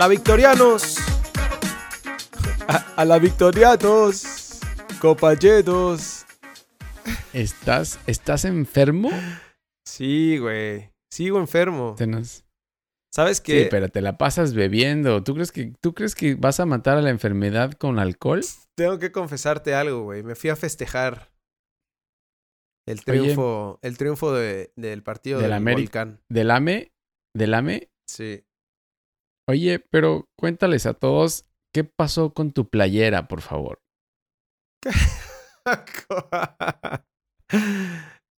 la Victorianos. A, la Victorianos. Compañeros. ¿Estás, ¿Estás enfermo? Sí, güey. Sigo enfermo. ¿Sabes qué? Sí, pero te la pasas bebiendo. ¿Tú crees, que, ¿Tú crees que vas a matar a la enfermedad con alcohol? Tengo que confesarte algo, güey. Me fui a festejar el triunfo, el triunfo del partido del Volcán. ¿Del AME? ¿Del AME? Sí. Oye, pero cuéntales a todos qué pasó con tu playera, por favor.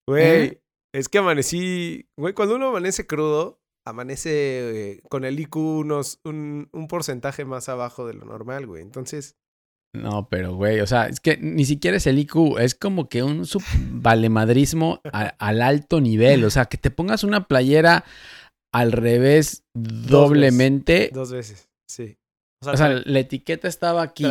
Güey, ¿Eh? es que amanecí. Güey, cuando uno amanece crudo, amanece eh, con el IQ unos, un, un, porcentaje más abajo de lo normal, güey. Entonces. No, pero güey, o sea, es que ni siquiera es el IQ, es como que un valemadrismo al alto nivel. O sea, que te pongas una playera al revés doblemente. Dos veces, sí. O sea, la etiqueta estaba aquí.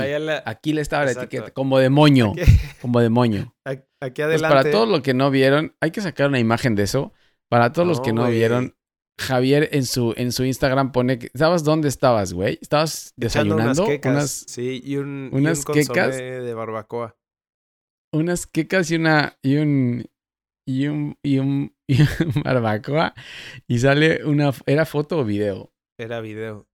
Aquí le estaba la etiqueta, como de moño. Como de moño. Aquí adelante. para todos los que no vieron, hay que sacar una imagen de eso. Para todos los que no vieron, Javier en su, en su Instagram pone que, ¿sabes dónde estabas, güey? ¿Estabas desayunando? Unas quecas, sí, y un, unas quecas de barbacoa. Unas quecas y una y un y un y un, y un barbacoa y sale una era foto o video. Era video.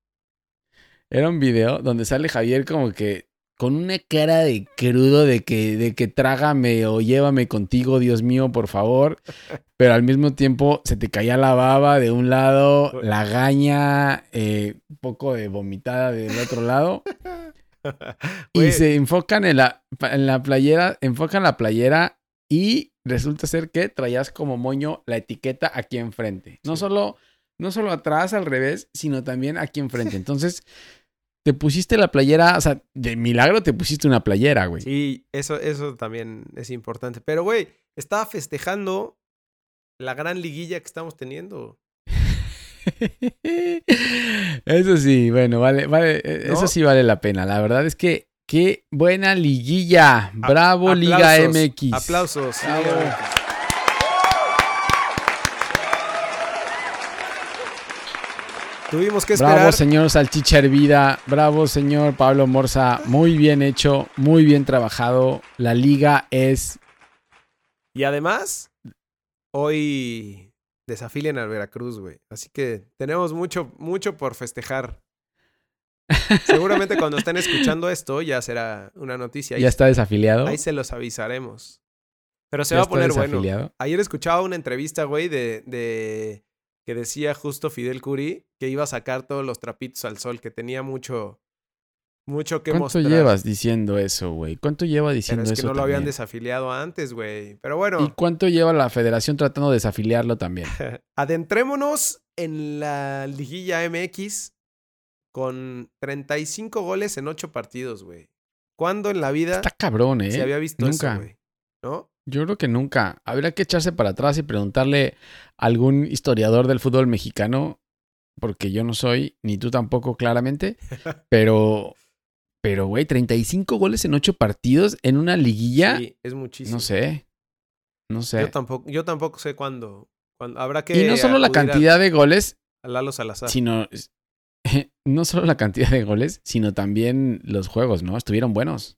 Era un video donde sale Javier como que con una cara de crudo de que, de que trágame o llévame contigo, Dios mío, por favor. Pero al mismo tiempo se te caía la baba de un lado, la gaña, eh, un poco de vomitada del otro lado. y se enfocan en la, en la playera, enfocan la playera y resulta ser que traías como moño la etiqueta aquí enfrente. No solo, no solo atrás, al revés, sino también aquí enfrente. Entonces te pusiste la playera, o sea, de milagro te pusiste una playera, güey. Sí, eso, eso también es importante. Pero, güey, estaba festejando la gran liguilla que estamos teniendo. eso sí, bueno, vale, vale, e, eso sí vale la pena. La verdad es que qué buena liguilla. Bravo, Liga MX. Aplausos. Tuvimos que esperar. Bravo, señor Salchicha Hervida. Bravo, señor Pablo Morza. Muy bien hecho, muy bien trabajado. La liga es. Y además, hoy desafílen al Veracruz, güey. Así que tenemos mucho, mucho por festejar. Seguramente cuando estén escuchando esto ya será una noticia. ¿Ya está desafiliado? Ahí se los avisaremos. Pero se va a poner bueno. Ayer escuchaba una entrevista, güey, de, de que decía justo Fidel Curi que iba a sacar todos los trapitos al sol, que tenía mucho, mucho que mostrar. ¿Cuánto llevas diciendo eso, güey? ¿Cuánto lleva diciendo Pero es que no lo habían desafiliado antes, güey. Pero bueno. ¿Y cuánto lleva la federación tratando de desafiliarlo también? Adentrémonos en la liguilla MX con 35 goles en 8 partidos, güey. ¿Cuándo en la vida Está cabrón, ¿eh? se había visto Nunca. eso, güey? ¿No? Yo creo que nunca. Habría que echarse para atrás y preguntarle a algún historiador del fútbol mexicano, porque yo no soy, ni tú tampoco, claramente, pero, pero, güey, 35 goles en 8 partidos en una liguilla. Sí, es muchísimo. No sé. No sé. Yo tampoco, yo tampoco sé cuándo. Habrá que. Y no solo la cantidad de goles. A Lalo Salazar. Sino. No solo la cantidad de goles, sino también los juegos, ¿no? Estuvieron buenos.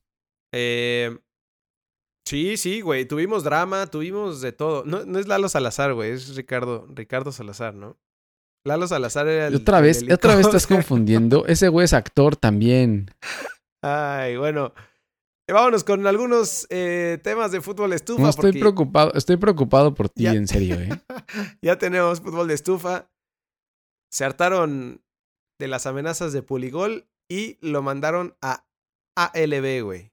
Eh, Sí, sí, güey. Tuvimos drama, tuvimos de todo. No, no es Lalo Salazar, güey. Es Ricardo, Ricardo Salazar, ¿no? Lalo Salazar era el. Otra vez, otra vez estás confundiendo. Ese güey es actor también. Ay, bueno. Eh, vámonos con algunos eh, temas de fútbol de estufa. No, estoy preocupado, estoy preocupado por ti, en serio, ¿eh? ya tenemos fútbol de estufa. Se hartaron de las amenazas de Puligol y lo mandaron a ALB, güey.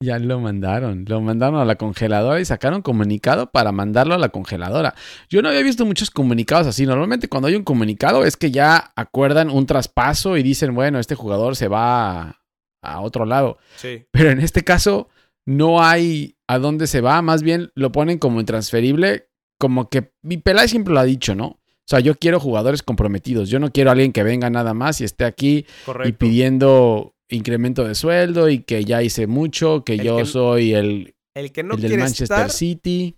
Ya lo mandaron, lo mandaron a la congeladora y sacaron comunicado para mandarlo a la congeladora. Yo no había visto muchos comunicados así. Normalmente cuando hay un comunicado es que ya acuerdan un traspaso y dicen, bueno, este jugador se va a, otro lado. Sí. Pero en este caso no hay a dónde se va, más bien lo ponen como intransferible, como que mi Peláez siempre lo ha dicho, ¿no? O sea, yo quiero jugadores comprometidos. Yo no quiero a alguien que venga nada más y esté aquí y pidiendo incremento de sueldo y que ya hice mucho, que yo soy el, el que no del Manchester City.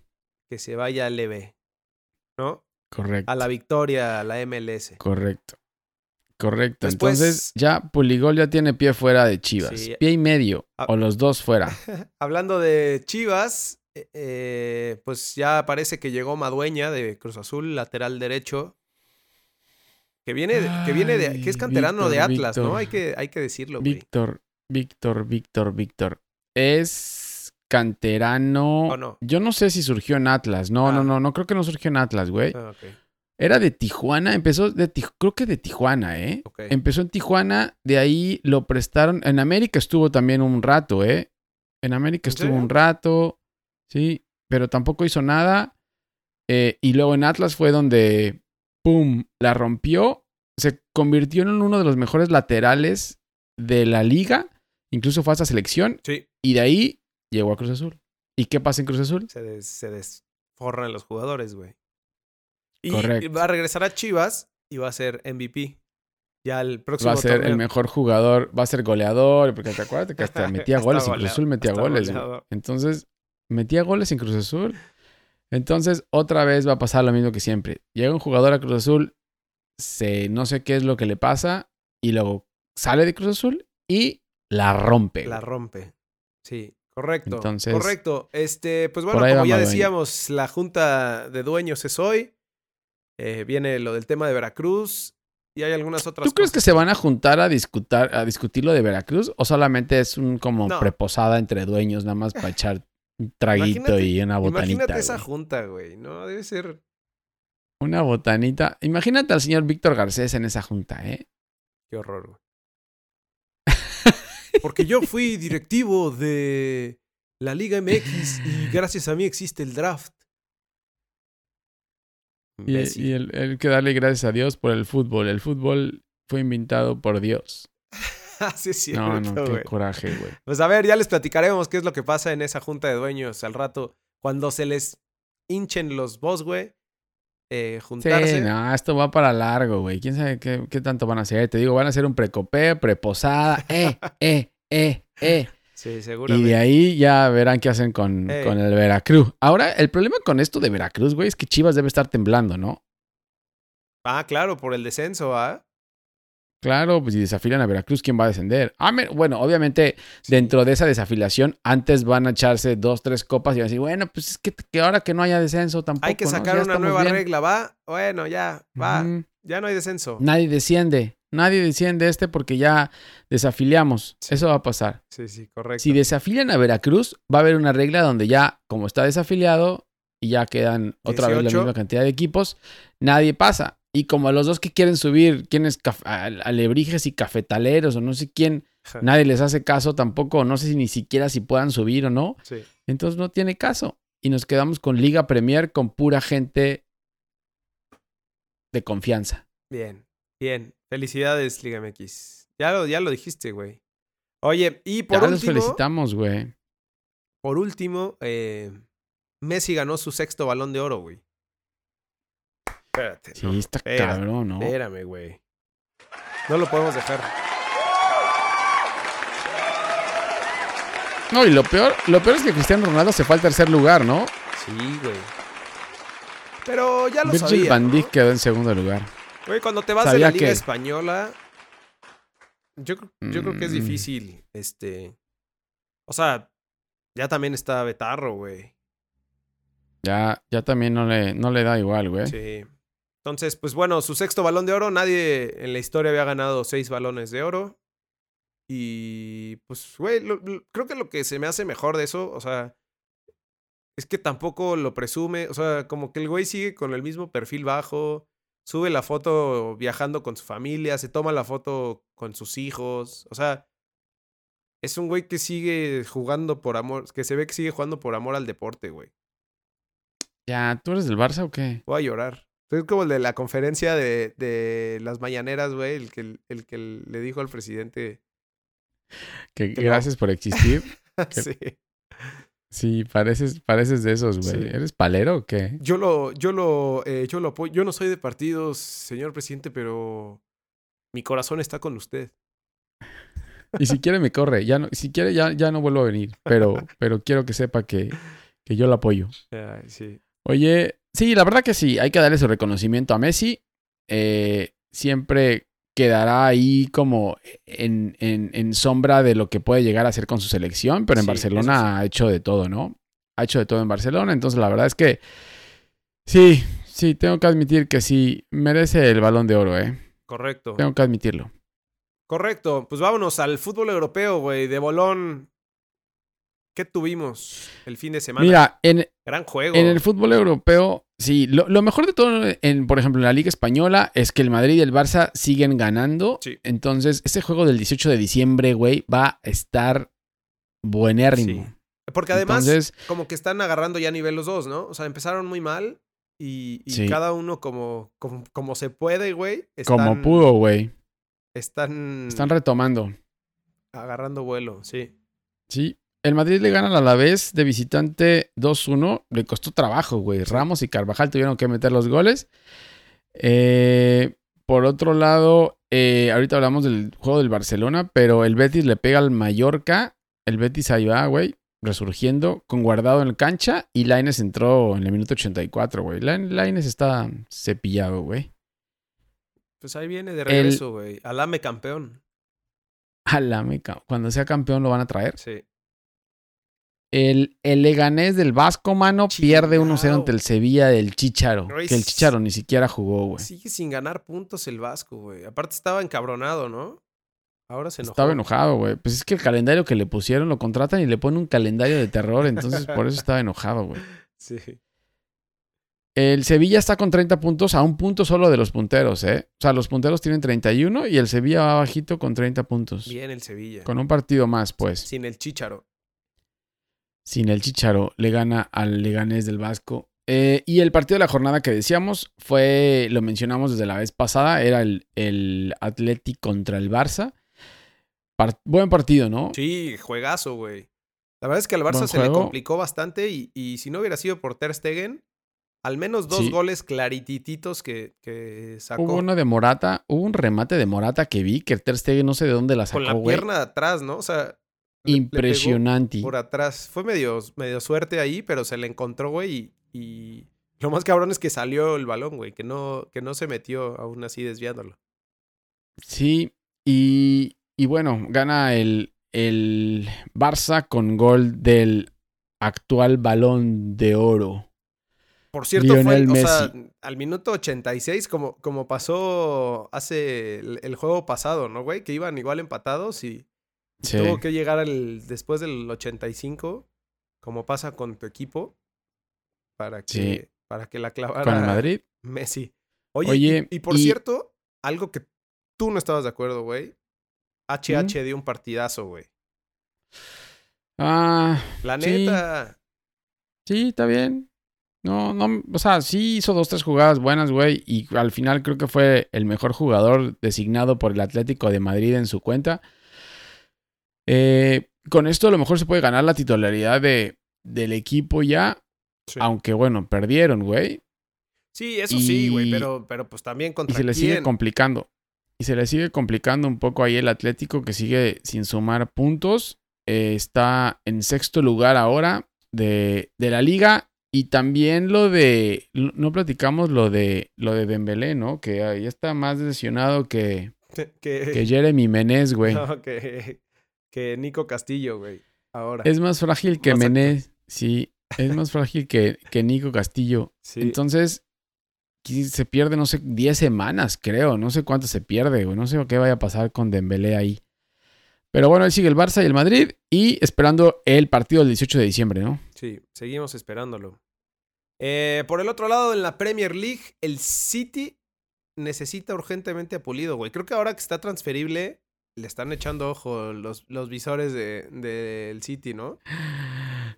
Que se vaya al EB, ¿no? Correcto. A la victoria, a la MLS. Correcto. Correcto. Después- Entonces, ya Puligol ya tiene pie fuera de Chivas. Sí. Pie y medio. O los dos fuera. Hablando de Chivas, eh, eh, pues ya parece que llegó Madueña de Cruz Azul, lateral derecho. Que viene, que viene de, que es canterano de Víctor, Atlas, ¿no? Hay que, hay que decirlo, güey. Víctor, Víctor, Víctor, Víctor. Es canterano. ¿O no? Yo no sé si surgió en Atlas. No, Ah. no, no, no creo que no surgió en Atlas, güey. Ah, Era de Tijuana, empezó de Tij- creo que de Tijuana, ¿eh? Empezó en Tijuana, de ahí lo prestaron. En América estuvo también un rato, ¿eh? En América ¿En estuvo un rato, sí, pero tampoco hizo nada. Eh, y luego en Atlas fue donde, ¡pum!, la rompió. Se convirtió en uno de los mejores laterales de la liga. Incluso fue a esa selección. Sí, Y de ahí llegó a Cruz Azul. ¿Y qué pasa en Cruz Azul? se, des- se desforran los jugadores, güey. Y Correcto. va a regresar a Chivas y va a ser MVP. Ya el próximo Va a ser el mejor jugador, va a ser goleador, porque te acuerdas que hasta metía goles, Cruz Azul metía hasta goles. Entonces, metía goles en Cruz Azul. Entonces, otra vez va a pasar lo mismo que siempre. Llega un jugador a Cruz Azul, se, no sé qué es lo que le pasa, y luego sale de Cruz Azul y la rompe. La rompe. Sí, correcto. Entonces- correcto. Este, pues bueno, como ya decíamos, la junta de dueños es hoy. Eh, viene lo del tema de Veracruz. Y hay algunas otras ¿Tú crees que se van a juntar a discutir, a discutir lo de Veracruz? ¿O solamente es un como No. preposada entre dueños, nada más para echar traguito Imagínate- y una botanita? Imagínate esa güey? junta, güey. No, debe ser. Una botanita. Imagínate al señor Víctor Garcés en esa junta, ¿eh? Qué horror, güey. Porque yo fui directivo de la Liga MX y gracias a mí existe el draft. Y, y el, el que darle gracias a Dios por el fútbol. El fútbol fue inventado por Dios. Sí, es No, no, qué coraje, güey. Pues a ver, ya les platicaremos qué es lo que pasa en esa junta de dueños al rato. Cuando se les hinchen los boss, güey. Eh, juntarse. Sí, no, esto va para largo, güey. ¿Quién sabe qué, qué tanto van a hacer? Te digo, van a hacer un precopeo, preposada, eh, eh, eh, eh. Sí, Y seguramente. de ahí ya verán qué hacen con, con el Veracruz. Ahora, el problema con esto de Veracruz, güey, es que Chivas debe estar temblando, ¿no? Ah, claro, por el descenso, ¿ah? Claro, pues si desafilian a Veracruz, ¿quién va a descender? Ah, bueno, obviamente dentro de esa desafiliación, antes van a echarse dos, tres copas y van a decir, bueno, pues es que, que ahora que no haya descenso tampoco. Hay que sacar una nueva bien. regla, ¿va? Bueno, ya, va. Ya no hay descenso. Nadie desciende. Nadie desciende este porque ya desafiliamos. Sí. Eso va a pasar. Sí, sí, correcto. Si desafilian a Veracruz, va a haber una regla donde ya, como está desafiliado y ya quedan otra vez la 18. misma cantidad de equipos, nadie pasa. Y como a los dos que quieren subir, quienes alebrijes y cafetaleros o no sé quién, nadie les hace caso tampoco, no sé si ni siquiera si puedan subir o no, Sí. entonces no tiene caso. Y nos quedamos con Liga Premier con pura gente de confianza. Bien, bien. Felicidades, Liga MX. Ya lo, ya lo dijiste, güey. Oye, y por ya los último, felicitamos, güey. por último, eh, Messi ganó su sexto balón de oro, güey. Espérate. Sí, no, está espérate, cabrón, ¿no? Espérame, güey. No lo podemos dejar. No, y lo peor, lo peor es que Cristiano Ronaldo se fue al tercer lugar, ¿no? Sí, güey. Pero ya lo Virgil sabía. van quedó en segundo lugar. Güey, cuando te vas de Sabía la Liga que- Española, yo, yo creo que es Mm. difícil, este... O sea, ya también está Betarro, güey. Ya, ya también no le, no le da igual, güey. Sí. Entonces, pues bueno, su sexto balón de oro, nadie en la historia había ganado seis balones de oro. Y pues, güey, lo- lo- creo que lo que se me hace mejor de eso, o sea, es que tampoco lo presume, o sea, como que el güey sigue con el mismo perfil bajo, sube la foto viajando con su familia, se toma la foto con sus hijos, o sea, es un güey que sigue jugando por amor, que se ve que sigue jugando por amor al deporte, güey. Ya, ¿tú eres del Barça o qué? Voy a llorar. Es como el de la conferencia de, de las mañaneras, güey, el que, el que le dijo al presidente. Que Que no. gracias por existir. Que- sí. Sí, pareces, pareces de esos, güey. Sí. ¿Eres palero o qué? Yo lo, yo lo, eh, yo lo apoyo. Yo no soy de partidos, señor presidente, pero mi corazón está con usted. Y si quiere me corre. Ya no, si quiere ya, ya no vuelvo a venir. Pero, pero quiero que sepa que, que yo lo apoyo. Ay, sí. Oye, sí, la verdad que sí, hay que darle su reconocimiento a Messi. Eh, siempre quedará ahí como en, en, en, sombra de lo que puede llegar a hacer con su selección, pero en Sí, Barcelona sí. ha hecho de todo, ¿no? Ha hecho de todo en Barcelona, entonces la verdad es que sí, sí, tengo que admitir que sí, merece el balón de oro, ¿eh? Correcto. Tengo que admitirlo. Correcto. Pues vámonos al fútbol europeo, güey. De bolón. ¿Qué tuvimos el fin de semana? Mira, en, Gran juego. En el fútbol europeo, sí, lo, lo mejor de todo, en, por ejemplo, en la Liga Española, es que el Madrid y el Barça siguen ganando. Sí. Entonces, ese juego del 18 de diciembre, güey, va a estar buenérrimo. Sí. Porque además, Entonces, como que están agarrando ya nivel los dos, ¿no? O sea, empezaron muy mal y, y Sí. cada uno como, como, como se puede, güey. como pudo, güey. Están, Están retomando. agarrando vuelo, sí. Sí. El Madrid le gana a la vez de visitante 2-1. Le costó trabajo, güey. Ramos y Carvajal tuvieron que meter los goles. Eh, por otro lado, eh, ahorita hablamos del juego del Barcelona, pero el Betis le pega al Mallorca. El Betis ahí va, güey, resurgiendo, con guardado en la cancha. Y Laines entró en el minuto 84, güey. La- Lainez está cepillado, güey. Pues ahí viene de regreso, güey. Alame campeón. A la meca. Cuando sea campeón lo van a traer. Sí. El, el Leganés del Vasco, mano, pierde 1-0 Chingao. ante el Sevilla del Chicharo. Que el Chicharo ni siquiera jugó, güey. Sigue sin ganar puntos el Vasco, güey. Aparte estaba encabronado, ¿no? Ahora se enojó. Estaba enojado, güey. Pues es que el calendario que le pusieron lo contratan y le ponen un calendario de terror. Entonces, por eso estaba enojado, güey. Sí. El Sevilla está con 30 puntos a un punto solo de los punteros, ¿eh? O sea, los punteros tienen 31 y el Sevilla va bajito con 30 puntos. Bien el Sevilla. Con un partido más, pues. Sin el Chícharo. Sin el Chicharo le gana al Leganés del Vasco. Eh, y el partido de la jornada que decíamos fue, lo mencionamos desde la vez pasada, era el, el Athletic contra el Barça. Buen partido, ¿no? Sí, juegazo, güey. La verdad es que al Barça Buen se le complicó bastante y, y si no hubiera sido por Ter Stegen, al menos dos Sí. goles claritititos que, que sacó. Hubo uno de Morata, hubo un remate de Morata que vi que Ter Stegen no sé de dónde la con sacó, la güey. pierna de atrás, ¿no? O sea, le- le pegó Impresionante. por atrás. Fue medio, medio suerte ahí, pero se le encontró, güey, y, y lo más cabrón es que salió el balón, güey, que no, que no se metió aún así desviándolo. Sí, y, y bueno, gana el, el Barça con gol del actual balón de oro. Por cierto, fue Lionel o sea, Messi. al minuto 86, como, como pasó hace el, el juego pasado, ¿no, güey? Que iban igual empatados y Sí. tuvo que llegar al, después del 85, como pasa con tu equipo, para que, Sí. para que la clavara Con el Madrid. Messi. Oye, Oye, y, y por y- cierto, algo que tú no estabas de acuerdo, güey. HH ¿Mm? dio un partidazo, güey. Ah, La Sí. neta. sí, está bien. No, no, o sea, sí hizo dos, tres jugadas buenas, güey. Y al final creo que fue el mejor jugador designado por el Atlético de Madrid en su cuenta. Eh, con esto a lo mejor se puede ganar la titularidad de, del equipo ya. Sí, Aunque bueno, perdieron, güey. Sí, eso sí, güey, y- pero, pero pues también Y contra se le sigue complicando. Y se le sigue complicando un poco ahí el Atlético que sigue sin sumar puntos. Eh, está en sexto lugar ahora de, de la liga. Y también lo de. No platicamos lo de lo de Dembélé, ¿no? Que ya está más lesionado que, que, que Jeremy Menez, güey. no, que, que Nico Castillo, güey. Ahora. Es más frágil que Menez. Sí, es más frágil que, que Nico Castillo. sí. Entonces, se pierde, no sé, 10 semanas, creo. No sé cuánto se pierde, güey. No sé qué vaya a pasar con Dembélé ahí. Pero bueno, él sigue el Barça y el Madrid y esperando el partido del 18 de diciembre, ¿no? Sí, seguimos esperándolo. Eh, por el otro lado, en la Premier League, el City necesita urgentemente a Pulido, güey. Creo que ahora que está transferible, le están echando ojo los, los visores del de, City, ¿no?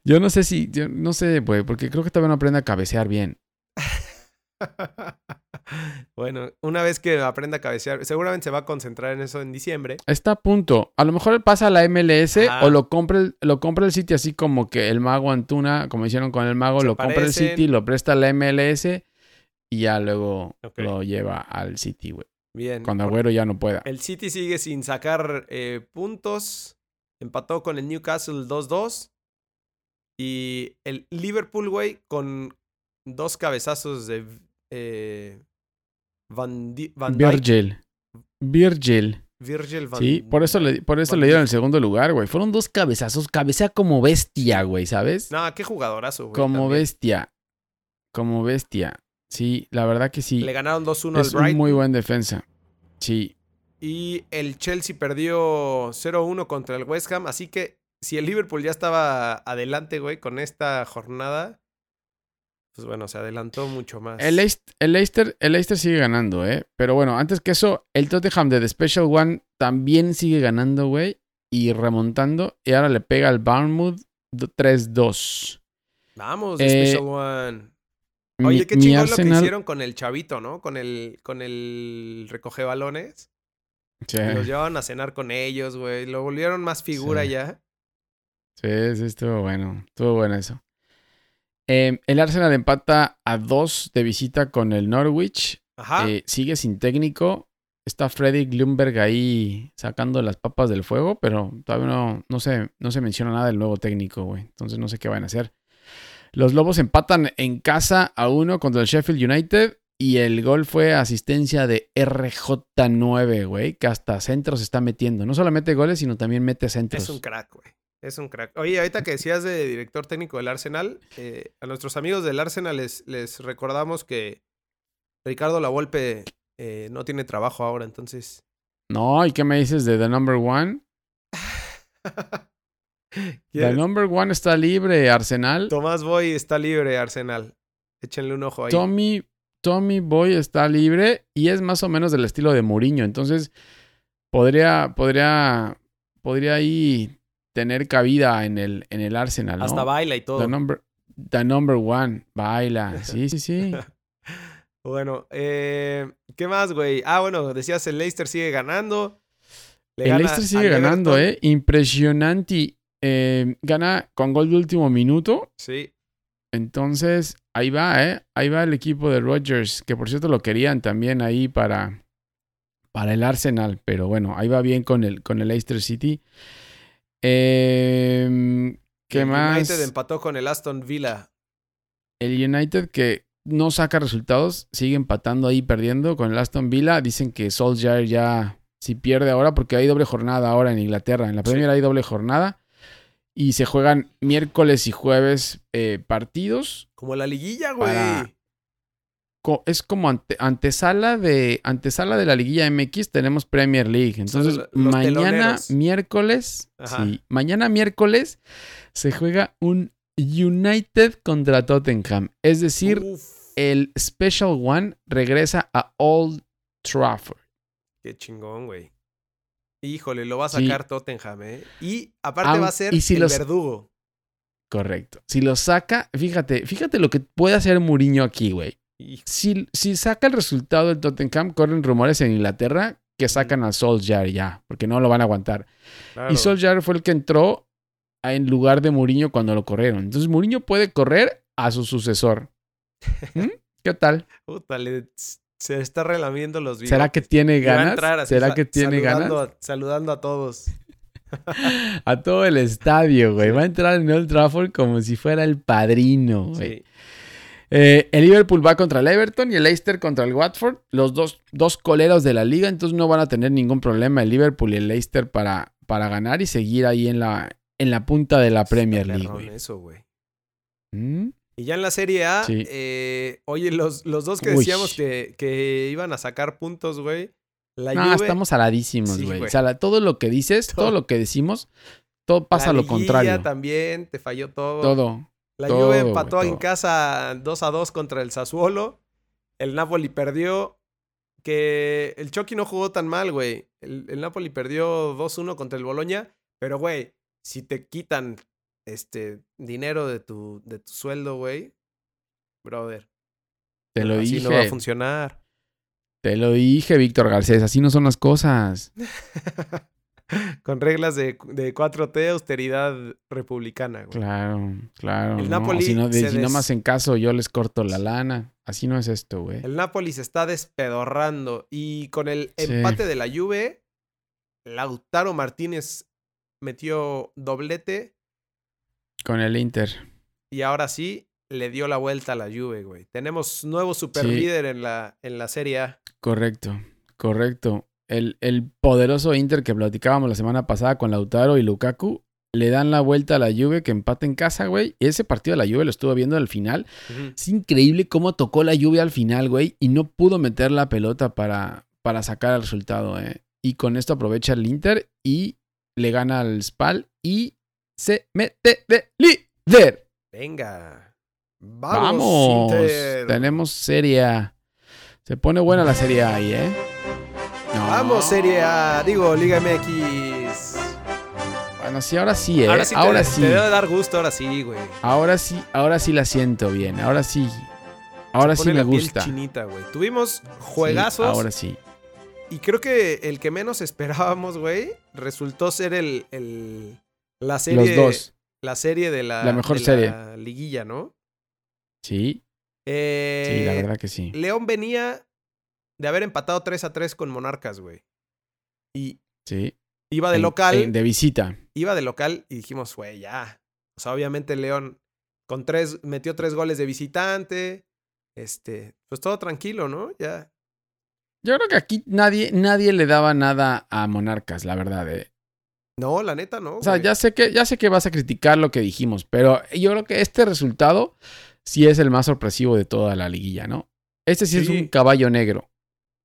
Yo no sé si, yo no sé, güey, porque creo que todavía no aprende a cabecear bien. bueno, una vez que aprenda a cabecear, seguramente se va a concentrar en eso en diciembre. Está a punto. A lo mejor pasa a la MLS Ajá. o lo compra, el, lo compra el City así como que el mago Antuna, como hicieron con el mago, Se lo compra el. City, lo presta a la MLS y ya luego lo lleva al City, güey. Bien. Cuando Agüero ya no pueda. El City sigue sin sacar eh, puntos. Empató con el Newcastle 2-2. Y el Liverpool, güey, con dos cabezazos de eh, Van, Di- Van Dijk. Virgil. Virgil. Virgil van Sí, por eso le, por eso Van le dieron el segundo lugar, güey. Fueron dos cabezazos. Cabecea como bestia, güey, ¿sabes? No, qué jugadorazo, güey. como también. bestia. Como bestia. Sí, la verdad que sí. Le ganaron 2-1 al Brighton. muy buen defensa. Sí. Y el Chelsea perdió 0-1 contra el West Ham. Así que si el Liverpool ya estaba adelante, güey, con esta jornada, pues bueno, se adelantó mucho más. El, Leicest- el, Leicester, el Leicester sigue ganando, ¿eh? Pero bueno, antes que eso, el Tottenham de The Special One también sigue ganando, güey. Y remontando. Y ahora le pega al Bournemouth do- 3-2. Vamos, Eh, Special One. Oye, qué chingón lo que Arsenal- hicieron con el chavito, ¿no? Con el, con el recoge balones. Sí, Los llevaban a cenar con ellos, güey. Lo volvieron más figura Sí. ya. sí, sí, estuvo bueno. Estuvo bueno eso. Eh, el Arsenal empata a 2 de visita con el Norwich. Ajá. Eh, sigue sin técnico. Está Freddy Glumberg ahí sacando las papas del fuego, pero todavía no, no, se, no se menciona nada del nuevo técnico, güey. Entonces no sé qué van a hacer. Los Lobos empatan en casa a uno contra el Sheffield United y el gol fue asistencia de RJ9, güey, que hasta centro se está metiendo. No solo mete goles, sino también mete centros. Es un crack, güey. Es un crack. Oye, ahorita que decías de director técnico del Arsenal, eh, a nuestros amigos del Arsenal les, les recordamos que Ricardo Lavolpe eh, no tiene trabajo ahora, entonces. No, ¿y qué me dices de The Number One? The ¿Quiere- Number One está libre, Arsenal. Tomás Boy está libre, Arsenal. Échenle un ojo ahí. Tommy, Tommy Boy está libre y es más o menos del estilo de Mourinho. Entonces, podría, podría, podría ahí tener cabida en el, en el Arsenal, ¿no? Hasta baila y todo. The number, the number one, baila. Sí, sí, sí. Bueno, eh, ¿qué más, güey? Ah, bueno, decías el Leicester sigue ganando. Le el gana Leicester sigue ganando, Everton. ¿eh? Impresionante. Eh, gana con gol de último minuto. Sí. Entonces, ahí va, ¿eh? Ahí va el equipo de Rodgers, que por cierto lo querían también ahí para, para el Arsenal, pero bueno, ahí va bien con el, con el Leicester City. Em, ¿Qué el más? United empató con el Aston Villa. El United que no saca resultados, sigue empatando ahí, perdiendo con el Aston Villa. Dicen que Solskjaer ya si pierde ahora, porque hay doble jornada ahora en Inglaterra. En la Sí. Premier hay doble jornada. Y se juegan miércoles y jueves eh, partidos. Como la liguilla, güey. Para- es como ante- antesala de antesala de la liguilla MX tenemos Premier League. Entonces, los mañana teloneros. miércoles, sí, mañana miércoles se juega un United contra Tottenham. Es decir, Uf, el Special One regresa a Old Trafford. qué chingón, güey. Híjole, lo va a Sí. sacar Tottenham, ¿eh? Y aparte va a ser y si el los- verdugo. Correcto. Si lo saca, fíjate, fíjate lo que puede hacer Mourinho aquí, güey. Si, si saca el resultado del Tottenham, corren rumores en Inglaterra que sacan a Solskjaer ya, porque no lo van a aguantar. claro. Y Solskjaer fue el que entró en lugar de Mourinho cuando lo corrieron. Entonces Mourinho puede correr a su sucesor. ¿Mm? ¿Qué tal? Puta, le- se está relamiendo los bigotes. ¿Será que tiene Y va a ganas? entrar así, ¿Será que tiene saludando ganas? a- saludando a todos. A todo el estadio, güey. Va a entrar en Old Trafford como si fuera el padrino, güey. Sí. Eh, el Liverpool va contra el Everton y el Leicester contra el Watford. Los dos, dos coleros de la liga, entonces no van a tener ningún problema el Liverpool y el Leicester para, para ganar y seguir ahí en la, en la punta de la Premier League, eso, güey. ¿Mm? Y ya en la Serie A, Sí. eh, oye, los, los dos que decíamos que, que iban a sacar puntos, güey. La Juve, estamos saladísimos, Sí, güey. güey. o sea, la- todo lo que dices, todo, Todo. lo que decimos, todo pasa la lo contrario. también, te falló todo. Todo. La todo, Juve güey, empató en casa 2 a 2 contra el Sassuolo. El Napoli perdió. Que el Chucky no jugó tan mal, güey. El, el Napoli perdió 2-1 contra el Boloña. Pero, güey, si te quitan este dinero de tu, de tu sueldo, güey. Brother. Te lo así dije. no va a funcionar. te lo dije, Víctor Garcés. Así no son las cosas. Con reglas de, de 4T, austeridad republicana, güey. Claro, claro. El no, Napoli Si no, de- si des- hacen caso, yo les corto la lana. Así no es esto, güey. El Napoli se está despedorrando. Y con el Sí. empate de la Juve, Lautaro Martínez metió doblete. Con el Inter. Y ahora sí, le dio la vuelta a la Juve, güey. Tenemos nuevo superlíder en, la, en la Serie A. Correcto, correcto. el, el poderoso Inter que platicábamos la semana pasada con Lautaro y Lukaku, le dan la vuelta a la Juve que empata en casa, güey. Ese partido de la Juve lo estuve viendo al final. Es increíble cómo tocó la lluvia al final, güey, y no pudo meter la pelota para, para sacar el resultado, ¿eh? Y con esto aprovecha el Inter y le gana al Spal y se mete de líder. Venga. Vamos, Vamos. Tenemos Serie A. Se pone buena la Serie A ahí, ¿eh? No. Vamos, Serie A. Digo, Liga MX. Bueno, sí, ahora sí, ¿eh? Ahora sí, ahora te, sí. te debe dar gusto, ahora sí, güey. Ahora sí, ahora sí la siento bien. Ahora sí. Ahora Se sí me la piel gusta. chinita, güey. Tuvimos Sí, juegazos. ahora sí. Y creo que el que menos esperábamos, güey, resultó ser el, el- la serie. Los dos. La serie de la, La mejor de serie. la liguilla, ¿no? Sí, Eh, sí, la verdad que sí. León venía de haber empatado 3 a 3 con Monarcas, güey. Y Sí. iba de En- local. en- de visita. Iba de local y dijimos, güey, ya. O sea, obviamente León con tres, metió tres goles de visitante. Este, pues todo tranquilo, ¿no? Ya. Yo creo que aquí nadie, nadie le daba nada a Monarcas, la verdad. ¿eh? No, la neta, no. O sea, güey. ya sé, que, ya sé que vas a criticar lo que dijimos, pero yo creo que este resultado sí es el más sorpresivo de toda la liguilla, ¿no? Este sí, es un caballo negro.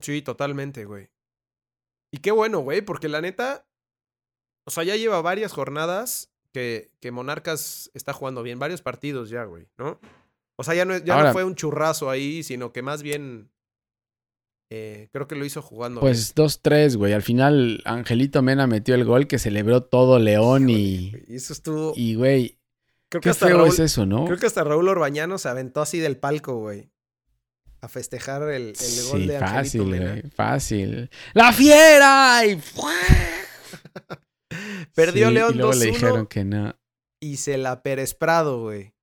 Sí, totalmente, güey. Y qué bueno, güey, porque la neta, o sea, ya lleva varias jornadas que, que Monarcas está jugando bien, varios partidos ya, güey, ¿no? O sea, ya no, ya no fue un churrazo ahí, sino que más bien eh, creo que lo hizo jugando. Pues 2-3, güey. Al final, Angelito Mena metió el gol que celebró todo León y, güey, Eso estuvo. y, güey, creo, que qué hasta feo Raúl, es eso, ¿no? creo que hasta Raúl Orbañano se aventó así del palco, güey. A festejar el, el gol sí, de Angelito fácil, Mena. güey, fácil. ¡La fiera! Y Perdió Sí, León y luego le 2-1. dijeron que no. Y se la Pérez Prado, güey.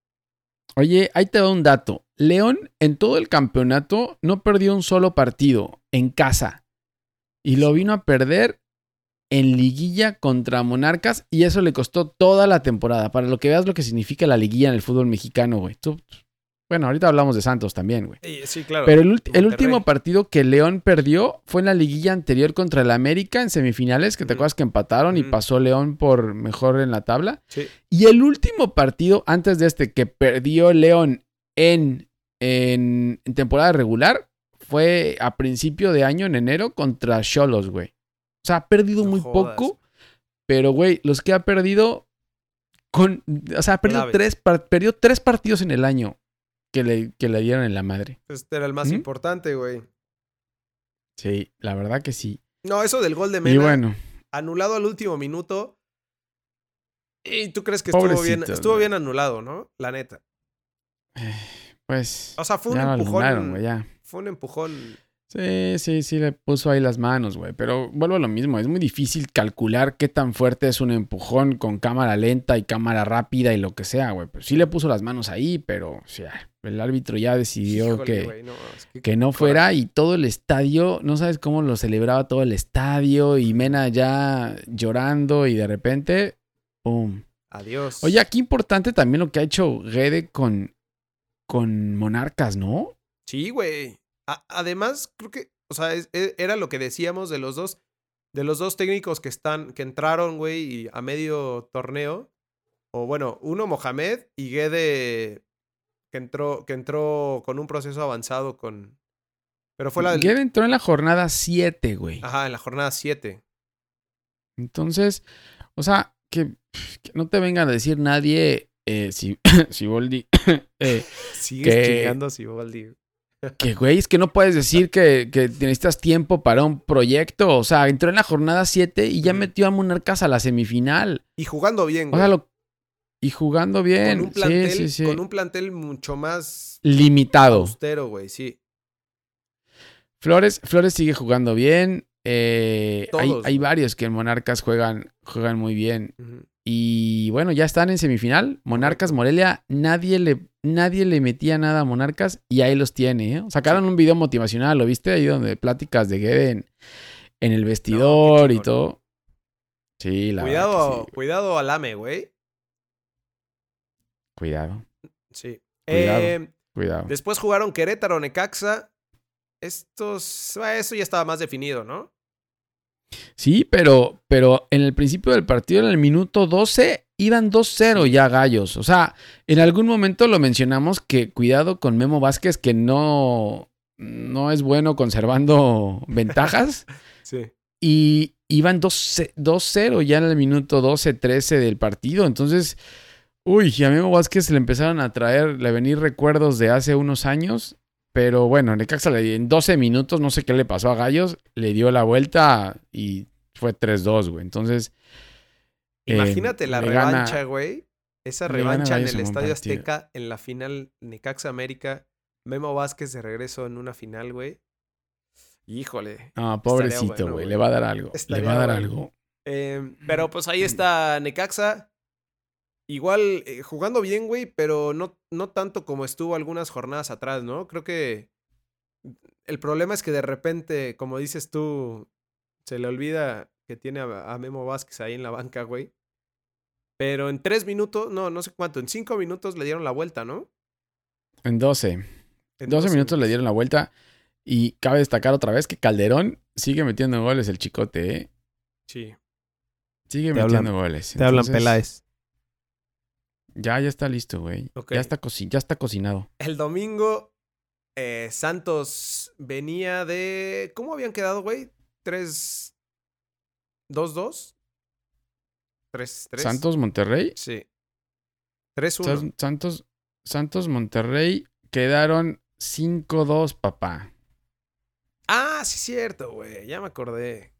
Oye, ahí te doy un dato. León en todo el campeonato no perdió un solo partido en casa. Y lo vino a perder en liguilla contra Monarcas y eso le costó toda la temporada. Para lo que veas lo que significa la liguilla en el fútbol mexicano, güey. Tú- bueno, ahorita hablamos de Santos también, güey. Sí, claro. Pero el, último partido que León perdió fue en la liguilla anterior contra el América en semifinales, que te acuerdas que empataron y pasó León por mejor en la tabla. Sí. Y el último partido antes de este que perdió León en, en, en temporada regular fue a principio de año, en enero, contra Cholos, güey. O sea, ha perdido No muy jodas. poco, pero, güey, los que ha perdido con... O sea, ha perdido tres, perdió tres partidos en el año que le, que le dieron en la madre. Este era el más ¿Mm? importante, güey. Sí, la verdad que sí. No, eso del gol de Y Mena, bueno, anulado al último minuto. ¿Y tú crees que estuvo bien, estuvo bien anulado, no? La neta. pues... O sea, fue un empujón. fue un empujón. Sí, sí, sí, le puso ahí las manos, güey. Pero vuelvo a lo mismo, es muy difícil calcular qué tan fuerte es un empujón con cámara lenta y cámara rápida y lo que sea, güey. Pues sí le puso las manos ahí, pero o sea, el árbitro ya decidió Híjole, que, no, es que- que no fuera y todo el estadio, no sabes cómo lo celebraba todo el estadio y Mena ya llorando y de repente, ¡pum! Adiós. Oye, aquí importante también lo que ha hecho Gede con, con Monarcas, ¿no? Sí, güey. A- además, creo que, o sea, es- e- era lo que decíamos de los dos, de los dos técnicos que están, que entraron, güey, a medio torneo. O bueno, uno Mohamed y Guede que entró, que entró con un proceso avanzado con. Pero fue la. Gede entró en la jornada 7, güey. Ajá, en la jornada 7. Entonces, o sea, que, que no te vengan a decir nadie eh, si, si Boldi, eh, Sigues Que- chingando a Siboldi. Que güey, es que no puedes decir que, que necesitas tiempo para un proyecto. O sea, entró en la jornada 7 y ya metió a Monarcas a la semifinal. Y jugando bien, O güey. sea, lo- y jugando bien. con un plantel, sí, sí, sí. con un plantel mucho más Limitado. austero, güey, sí. Flores, Flores sigue jugando bien. eh, hay, hay varios que en Monarcas juegan, juegan muy bien. Y bueno, ya están en semifinal. Monarcas. Morelia, nadie le, nadie le metía nada a Monarcas y ahí los tiene. ¿eh? Sacaron un video motivacional, ¿lo viste? Ahí donde pláticas de Guede en, en el vestidor y todo. Sí, la Cuidado, sí. cuidado al AME, güey. Cuidado, Sí. Cuidado. Eh, cuidado. después jugaron Querétaro, Necaxa. Estos. Eso ya estaba más definido, ¿no? Sí, pero, pero en el principio del partido, en el minuto 12, iban 2-0 ya gallos. O sea, en algún momento lo mencionamos que cuidado con Memo Vázquez, que no, no es bueno conservando ventajas. Sí. Y iban 2-0 ya en el minuto 12-13 del partido. Entonces, uy, a Memo Vázquez le empezaron a traer, le venir recuerdos de hace unos años. Pero bueno, Necaxa en 12 minutos, no sé qué le pasó a Gallos, le dio la vuelta y fue 3-2, güey. Entonces. eh, Imagínate la revancha, güey. Esa revancha en el Estadio Azteca en la final Necaxa América. Memo Vázquez de regreso en una final, güey. Híjole. Ah, pobrecito, güey. le va a dar algo. le va a dar algo. Em, pero pues ahí está Necaxa. Igual eh, jugando bien, güey, pero no, no tanto como estuvo algunas jornadas atrás, ¿no? Creo que el problema es que de repente, como dices tú, se le olvida que tiene a, Memo Vázquez ahí en la banca, güey. Pero en tres minutos, no, no sé cuánto, en cinco minutos le dieron la vuelta, ¿no? En doce. En 12, minutos le dieron la vuelta. Y cabe destacar otra vez que Calderón sigue metiendo goles el chicote, ¿eh? Sí. Sigue metiendo goles. Te hablan Peláez. Ya, ya está listo, güey. Ya, está ya está cocinado. El domingo, eh, Santos venía de. ¿Cómo habían quedado, güey? ¿Tres. ¿Dos, dos? ¿Tres, tres? ¿Santos Monterrey? Sí. Tres, uno. Santos, Santos Monterrey quedaron 5-2, papá. Ah, sí, cierto, güey. Ya me acordé.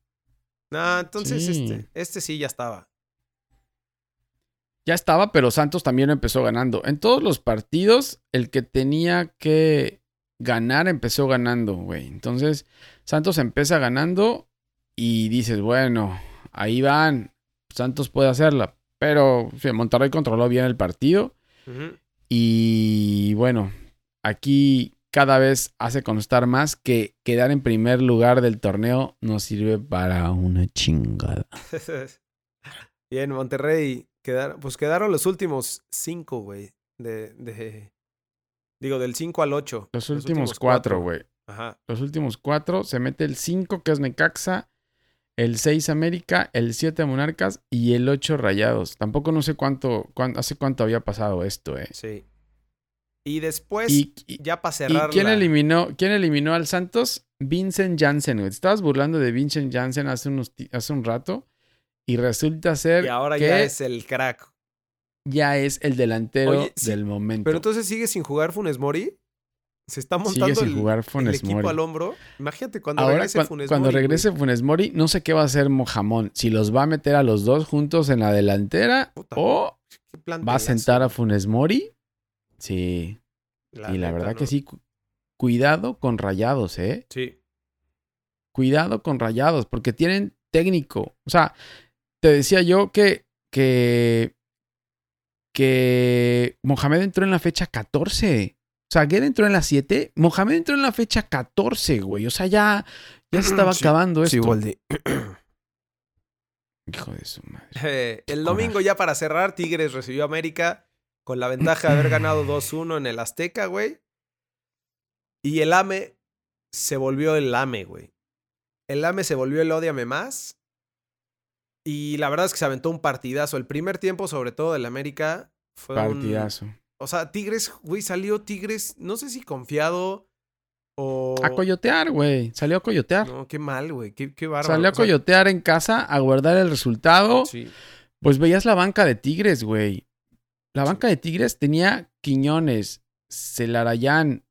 No, entonces este, este sí ya estaba ya estaba, pero Santos también empezó ganando. En todos los partidos, el que tenía que ganar empezó ganando, güey. Entonces, Santos empieza ganando y dices, bueno, ahí van, Santos puede hacerla. Pero Monterrey controló bien el partido. Y bueno, aquí cada vez hace constar más que quedar en primer lugar del torneo no sirve para una chingada. Bien, Monterrey pues quedaron los últimos cinco, güey. De, de, digo, del 5 al 8. Los, últimos, cuatro, güey. Ajá. Los últimos cuatro. Se mete el 5, que es Necaxa. El 6 América, el 7 Monarcas y el 8 Rayados. Tampoco no sé cuánto, hace cuánto había pasado esto, eh. Sí. Y después, ya para cerrar. ¿Y quién, eliminó, quién eliminó al Santos? Vincent Janssen, güey. estabas burlando de Vincent Janssen hace, unos, hace un rato. Y resulta ser. Y ahora ya es el crack. Ya es el delantero del momento. Pero entonces sigue sin jugar Funes Mori. Se está montando el, jugar equipo al hombro. Imagínate cuando regrese Funes Cuando regrese Funes Mori, no sé qué va a hacer Mojamón. Si los va a meter a los dos juntos en la delantera o va a sentar a Funes Mori. Sí. y la verdad que sí. Cuidado con rayados, ¿eh? Sí. Cuidado con rayados, porque tienen técnico. O sea, te decía yo que, que, que Mohamed entró en la fecha 14. O sea, Guerra entró en la 7. Mohamed entró en la fecha 14, güey. O sea, ya, ya se estaba acabando esto. Sí, Hijo de su madre. Eh, el domingo, ya para cerrar, Tigres recibió a América con la ventaja de haber ganado 2-1 en el Azteca, güey. Y el AME se volvió el AME, güey. El AME se volvió el Odiame más. Y la verdad es que se aventó un partidazo. El primer tiempo, sobre todo del América, fue partidazo. O sea, Tigres, güey, salió Tigres, no sé si confiado o... A coyotear, güey. Salió a coyotear. No, qué mal, güey. Qué, qué bárbaro. Salió a coyotear en casa, a guardar el resultado. Sí. Pues veías la banca de Tigres, güey. La banca de Tigres tenía Quiñones, Celarayán.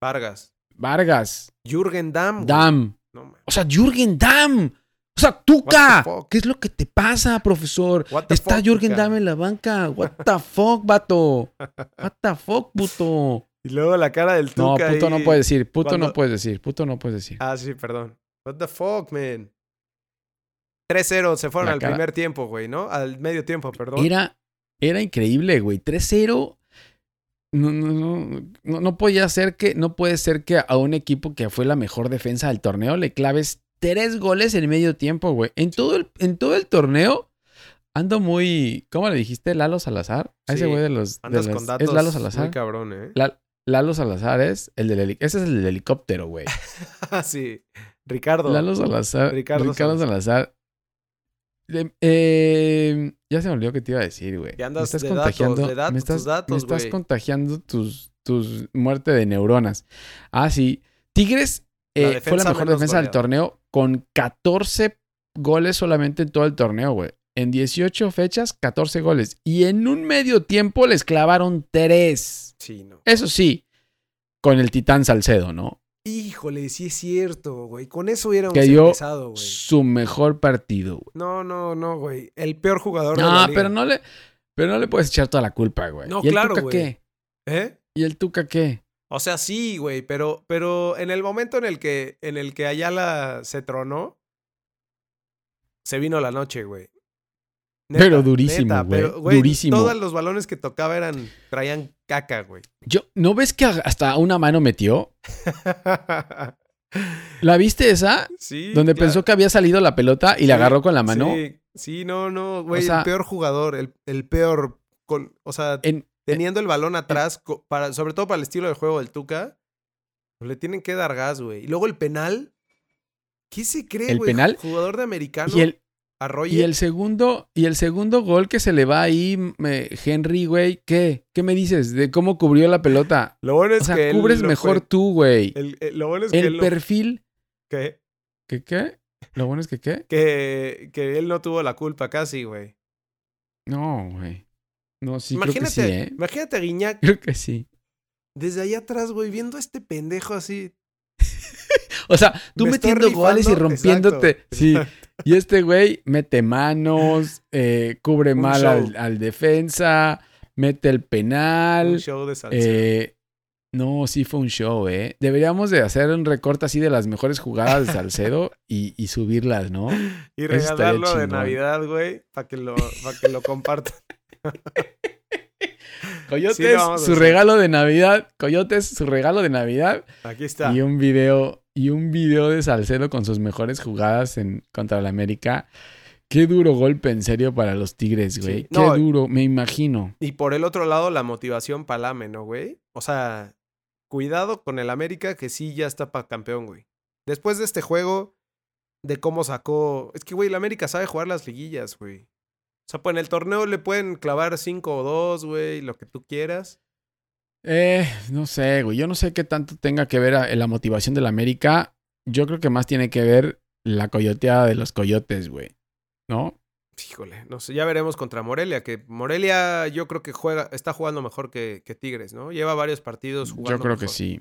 Vargas. Vargas. Jürgen Damm. Damm. o sea, Jürgen Damm. O sea, Tuca, ¿qué es lo que te pasa, profesor? Está Jürgen Damm en la banca. What the fuck, vato? What the fuck, puto? Y luego la cara del Tuca. No, puto no puedes decir. Puto no puedes decir. Puto no puedes decir. Ah, sí, perdón. What the fuck, man. 3-0 se fueron al primer tiempo, güey, ¿no? Al medio tiempo, perdón. Era, era increíble, güey. 3-0. No, no, no, no, podía ser que, no puede ser que a un equipo que fue la mejor defensa del torneo le claves tres goles en medio tiempo, güey. En todo el, en todo el torneo ando muy. ¿Cómo le dijiste? Lalo Salazar. A ese güey de los. Andas con datos es Lalo Salazar. Muy cabrón, ¿eh? Lalo Salazar es el del heli- ese es el del helicóptero, güey. Sí. Ricardo. Lalo Salazar. Ricardo Ricardo, Salazar. Eh, ya se me olvidó que te iba a decir, güey. Que andas me estás de datos, contagiando. de datos, me estás, tus datos, me estás contagiando tus, tus muerte de neuronas. Ah, sí. Tigres La eh, fue la mejor defensa del torneo con 14 goles solamente en todo el torneo, güey. En 18 fechas, 14 goles. Y en un medio tiempo les clavaron 3. Sí, no. Eso sí, con el Titán Salcedo, ¿no? Híjole, sí es cierto, güey. Con eso hubiéramos Que dio empezado, güey. su mejor partido, güey. No, no, no, güey. El peor jugador de la No, liga. pero no le, pero no le puedes echar toda la culpa, güey. No, ¿Y el claro, Tuca güey. qué? ¿Eh? ¿Y el Tuca qué? O sea, sí, güey, pero, pero en el momento en el que, en el que Ayala se tronó, se vino la noche, güey. Pero durísimo, güey, durísimo. Todos los balones que tocaba eran, traían caca, güey. Yo, ¿no ves que hasta una mano metió? ¿La viste esa? sí. Donde claro. pensó que había salido la pelota y Sí, la agarró con la mano. Sí, sí, no, no, güey, sea- el peor jugador, el, el peor, con, o sea, En, teniendo el balón atrás, co- para, sobre todo para el estilo de juego del Tuca, pues le tienen que dar gas, güey. Y luego el penal, ¿qué se cree, ¿El güey? penal? Jugador de americano, y el, Arroyo. y el segundo, y el segundo gol que se le va ahí, me- Henry, güey, ¿qué? ¿Qué me dices de cómo cubrió la pelota? Lo bueno es O sea, que cubres mejor fue- tú, güey. el- el- lo bueno es que El perfil. que, ¿Qué qué? Lo bueno es que qué? que, que él no tuvo la culpa casi, güey. No, güey. No, sí, imagínate, creo que sí, ¿eh? imagínate a Guiñac Creo que sí. desde allá atrás, güey, viendo a este pendejo así. O sea, tú Me metiendo goles y rompiéndote. exacto. Sí. Y este güey mete manos, eh, cubre Un mal al, al defensa, mete el Un penal. show de Salcedo. eh, no, sí fue un show, ¿eh? Deberíamos de hacer un recorte así de las mejores jugadas de Salcedo y, y subirlas, ¿no? y regalarlo de. Navidad, güey, para que lo, para que lo compartan. Coyotes, Sí, su regalo de Navidad. Coyotes, su regalo de Navidad. Aquí está. Y un video, y un video de Salcedo con sus mejores jugadas en, contra el América. Qué duro golpe, en serio, para los Tigres, güey. Sí. Qué No, duro, me imagino. Y por el otro lado, la motivación palame, ¿no, güey? O sea, cuidado con el América que sí ya está para campeón, güey. Después de este juego, de cómo sacó. Es que, güey, el América sabe jugar las liguillas, güey. O sea, pues en el torneo le pueden clavar 5 o 2, güey, lo que tú quieras. Eh, no sé, güey. Yo no sé qué tanto tenga que ver a- la motivación del América. Yo creo que más tiene que ver la coyoteada de los coyotes, güey. ¿No? Híjole, no sé, ya veremos contra Morelia, que Morelia yo creo que juega, está jugando mejor que, que Tigres, ¿no? Lleva varios partidos jugando. Yo creo que sí.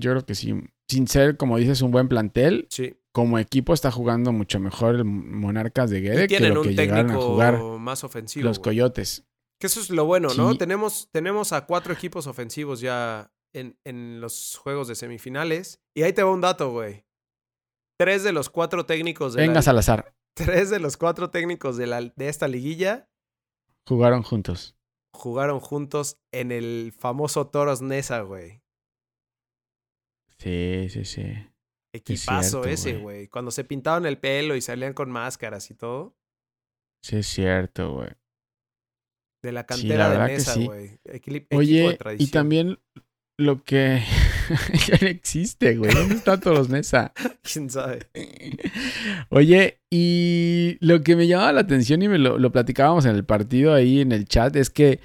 Yo creo que sí. Sin ser, como dices, un buen plantel, Sí. Como equipo está jugando mucho mejor el Monarcas de Guede que lo que llegaron a jugar más ofensivo. los coyotes. Que eso es lo bueno, ¿no? Tenemos, tenemos a cuatro equipos ofensivos ya en, en los juegos de semifinales. Y ahí te va un dato, güey. Tres de los cuatro técnicos de Venga, la, Salazar. tres de los cuatro técnicos de, la, de esta liguilla Jugaron juntos. jugaron juntos en el famoso Toros Nesa, güey. Sí, sí, sí. Equipazo cierto, ese, güey. Cuando se pintaban el pelo y salían con máscaras y todo. Sí, es cierto, güey. De la Sí, cantera la de Nesa, sí. güey. Equili- equipo de Oye, y también lo que ya no existe, güey. ¿Dónde está Toros Nesa? ¿Quién sabe? Oye, y lo que me llamaba la atención y me lo, lo platicábamos en el partido ahí en el chat es que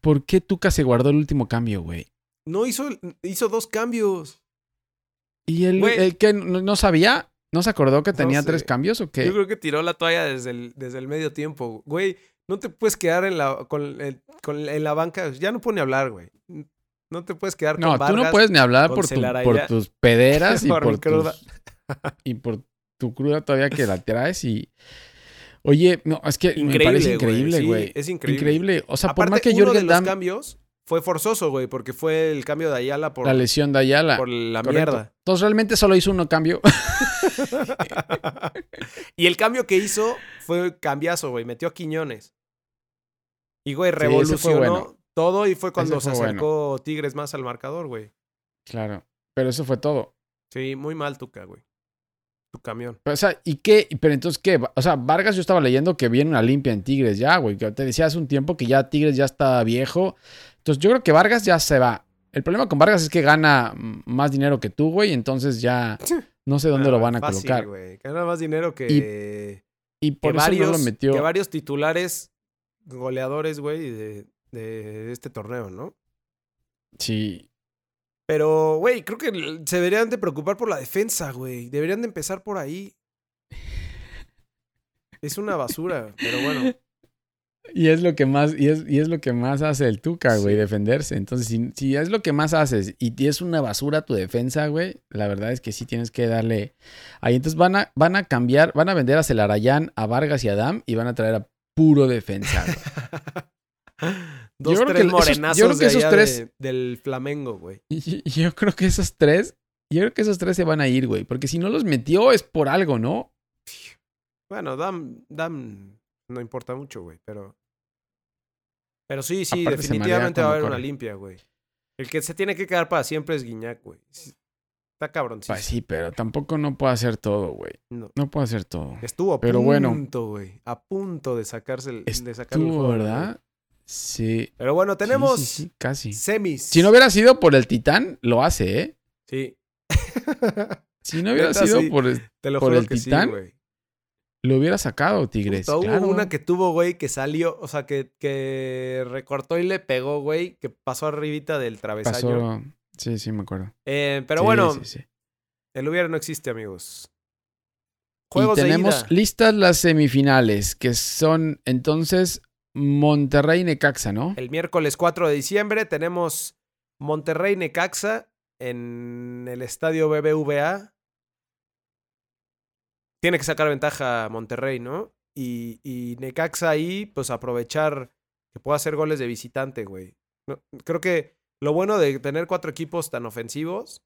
¿por qué Tuca se guardó el último cambio, güey? No hizo, hizo dos cambios. ¿Y él, él qué, no, no sabía? ¿No se acordó que No tenía sé. tres cambios o qué? Yo creo que tiró la toalla desde el, desde el medio tiempo. Güey, no te puedes quedar en la, con, el- con- en la banca. Ya no pone hablar, güey. No te puedes quedar No, con tú no puedes ni hablar por, tu- por tus pederas y Por por, tus- y por tu cruda todavía que la traes y... Oye, no, es que me Increíble, parece güey. increíble, Sí, güey. es increíble. Increíble. O sea, por Aparte, más que uno de Jürgen los Damm, cambios fue forzoso, güey, porque fue el cambio de Ayala por, la lesión de Ayala. por la correcto. mierda. Entonces realmente solo hizo uno cambio. y el cambio que hizo fue cambiazo, güey. Metió a Quiñones. Y, güey, revolucionó bueno. todo y fue cuando se acercó Tigres más al marcador, güey. claro. Pero eso fue todo. Sí, muy mal, Tuca, güey. Tu camión. Pero, o sea, ¿y qué? Pero entonces, ¿qué? O sea, Vargas yo estaba leyendo que viene una limpia en Tigres ya, güey. Que te decía hace un tiempo que ya Tigres ya está viejo. Entonces, yo creo que Vargas ya se va. El problema con Vargas es que gana más dinero que tú, güey, entonces ya no sé dónde lo van a Fácil, colocar. güey. Gana más dinero que, Y por que eso varios, no lo metió. que varios titulares goleadores, güey, de, de este torneo, ¿no? Sí. Pero, güey, creo que se deberían de preocupar por la defensa, güey. Deberían de empezar por ahí. Es una basura, pero bueno. Y es lo que más, y es, y es lo que más hace el Tuca, güey, Sí. defenderse. Entonces, si, si es lo que más haces y es una basura tu defensa, güey, la verdad es que sí tienes que darle. Ahí entonces van a, van a cambiar, van a vender a Celarayán, a Vargas y a Adam y van a traer a puro defensa. güey. Dos, creo tres que esos- yo morenazos creo que de esos allá tres- de- del Flamengo, güey. Yo creo que esos tres, yo creo que esos tres se van a ir, güey, porque si no los metió es por algo, ¿no? Bueno, Dam, Dam no importa mucho, güey, pero... Pero sí, sí, Aparte definitivamente va a haber una limpia, güey. El que se tiene que quedar para siempre es Guiñac, güey. Está cabrón, Pues sí, pero tampoco no puede hacer todo, güey. No. No puede hacer todo. Estuvo a Pero punto, güey. A punto de sacarse el, de juego, ¿verdad? Sí. Pero bueno, tenemos sí, sí, casi. semis. Si no hubiera sido por el Titán, lo hace, ¿eh? Sí. Si no hubiera Neta, sido por el- Te lo ¿Por juro el que sí, Titán? lo hubiera sacado, Tigres. Puta, hubo una que tuvo, güey, que salió, o sea, que, que recortó y le pegó, güey, que pasó arribita del travesaño. pasó. Sí, sí, me acuerdo. Eh, pero bueno, el hubiera no existe, amigos. Y Juegos tenemos de ida. listas las semifinales, que son entonces Monterrey Necaxa, ¿no? El miércoles 4 de diciembre tenemos Monterrey Necaxa en el estadio BBVA. Tiene que sacar ventaja Monterrey, ¿no? Y, Necaxa ahí, pues aprovechar que pueda hacer goles de visitante, güey. Creo que lo bueno de tener cuatro equipos tan ofensivos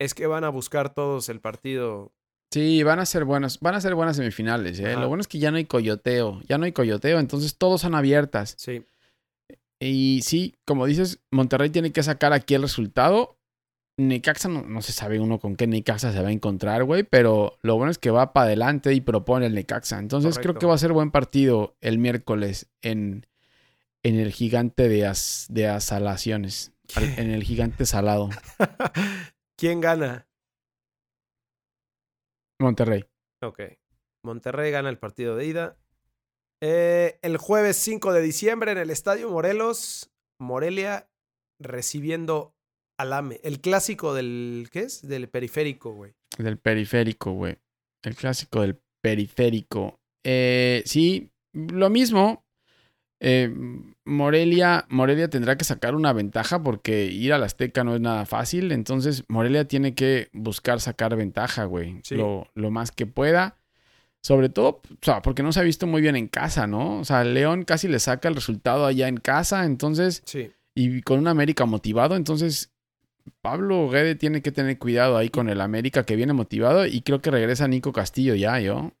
es que van a buscar todos el partido. Sí, van a ser buenas, van a ser buenas semifinales, ¿eh? Lo bueno es que ya no hay coyoteo, ya no hay coyoteo, entonces todos son abiertas. Sí. Y sí, como dices, Monterrey tiene que sacar aquí el resultado. Necaxa no, no se sabe uno con qué Necaxa se va a encontrar, güey, pero lo bueno es que va para adelante y propone el Necaxa. Entonces creo que va a ser buen partido el miércoles en, en el gigante de, as- de asalaciones, al- en el gigante salado, ¿Quién gana? Monterrey. Ok. Monterrey gana el partido de ida. Eh, el jueves 5 de diciembre en el Estadio Morelos, Morelia recibiendo al AME. El clásico del. ¿Qué es? Del periférico, güey. Del periférico, güey. El clásico del periférico. Eh, sí, lo mismo. Eh, Morelia, Morelia tendrá que sacar una ventaja porque ir al Azteca no es nada fácil. Entonces, Morelia tiene que buscar sacar ventaja, güey. Sí. Lo, lo más que pueda. Sobre todo, o sea, porque no se ha visto muy bien en casa, ¿no? O sea, León casi le saca el resultado allá en casa. Entonces, Sí. y con un América motivado. Entonces, Pablo Guede tiene que tener cuidado ahí con el América que viene motivado. Y creo que regresa Nico Castillo ya, yo.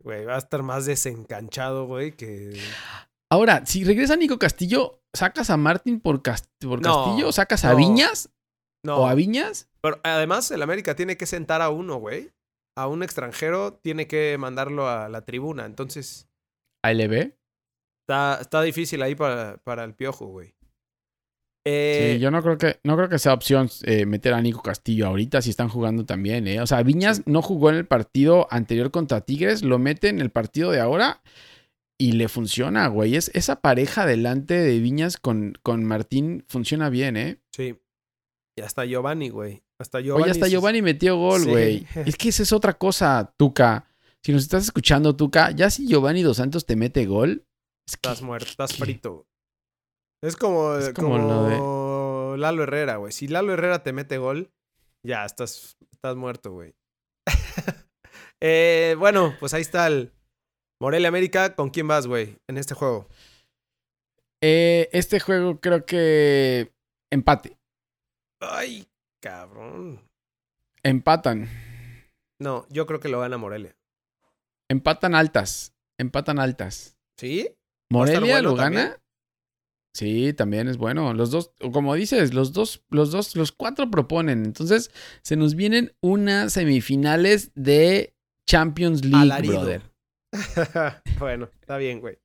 Güey, va a estar más desencanchado, güey, que. Ahora, si regresa Nico Castillo, ¿sacas a Martín por, Cas- por No, Castillo? ¿Sacas a no. Viñas? No. ¿O a Viñas? Pero además, el América tiene que sentar a uno, güey. A un extranjero tiene que mandarlo a la tribuna. Entonces, ¿A LB? está, está difícil ahí para, para el piojo, güey. Eh, sí, yo no creo que, no creo que sea opción eh, meter a Nico Castillo ahorita si están jugando también, ¿eh? O sea, Viñas no jugó en el partido anterior contra Tigres, lo mete en el partido de ahora y le funciona, güey. Es, esa pareja delante de Viñas con, con Martín funciona bien, ¿eh? Sí. Y hasta Giovanni, güey. Hasta Giovanni. Oye, hasta Giovanni metió gol, Sí. güey. Es que esa es otra cosa, Tuca. Si nos estás escuchando, Tuca, ya si Giovanni Dos Santos te mete gol, es que- Estás muerto, estás frito. Es como, Es como, como lo Lalo Herrera, güey. Si Lalo Herrera te mete gol, ya estás, estás muerto, güey. Eh, bueno, pues ahí está el Morelia América. ¿Con quién vas, güey, en este juego? Eh, este juego creo que empate. Ay, cabrón. Empatan. No, yo creo que lo gana Morelia. Empatan altas. Empatan altas. ¿Sí? ¿Va a estar ¿Morelia bueno lo también? gana? Sí, también es bueno. Los dos, como dices, los dos, los dos, los cuatro proponen. Entonces, se nos vienen unas semifinales de Champions League, Alarido. brother. bueno, está bien, güey.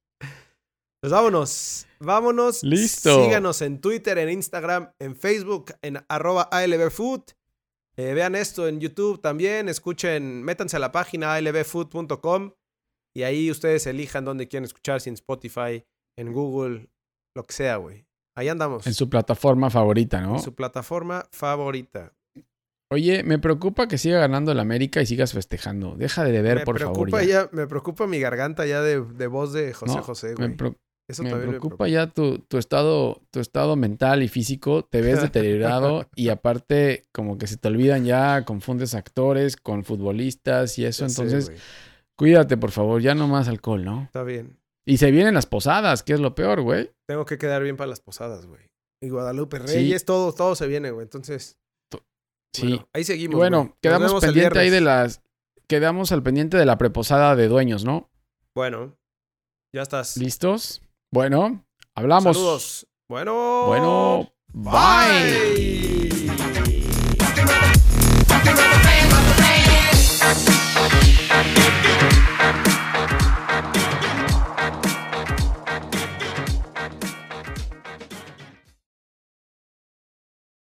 Pues vámonos. Vámonos. Listo. Síganos en Twitter, en Instagram, en Facebook, en arroba ALBFood. Eh, vean esto en YouTube también. Escuchen, métanse a la página albfood.com y ahí ustedes elijan dónde quieren escuchar, si en Spotify, en Google, lo que sea, güey. Ahí andamos. En su plataforma favorita, ¿no? En su plataforma favorita. Oye, me preocupa que siga ganando el América y sigas festejando. Deja de beber, me por favor. preocupa ya. ya- me preocupa mi garganta ya de, de voz de José No, José, Me, güey. pro- Eso me también preocupa ya tu, tu estado, tu estado mental y físico. Te ves deteriorado y aparte como que se te olvidan ya, confundes actores con futbolistas y eso. Ya Entonces, cuídate, por favor. Ya no más alcohol, ¿no? Está bien. Y se vienen las posadas, que es lo peor, güey. Tengo que quedar bien para las posadas, güey. Y Guadalupe Reyes, sí. todo, todo se viene, güey. Entonces. Sí. Ahí seguimos. Bueno, quedamos pendiente ahí de las. Quedamos al pendiente de la preposada de dueños, ¿no? Bueno. Ya estás. ¿Listos? Bueno, hablamos. Saludos. Bueno. Bueno. bye. bye.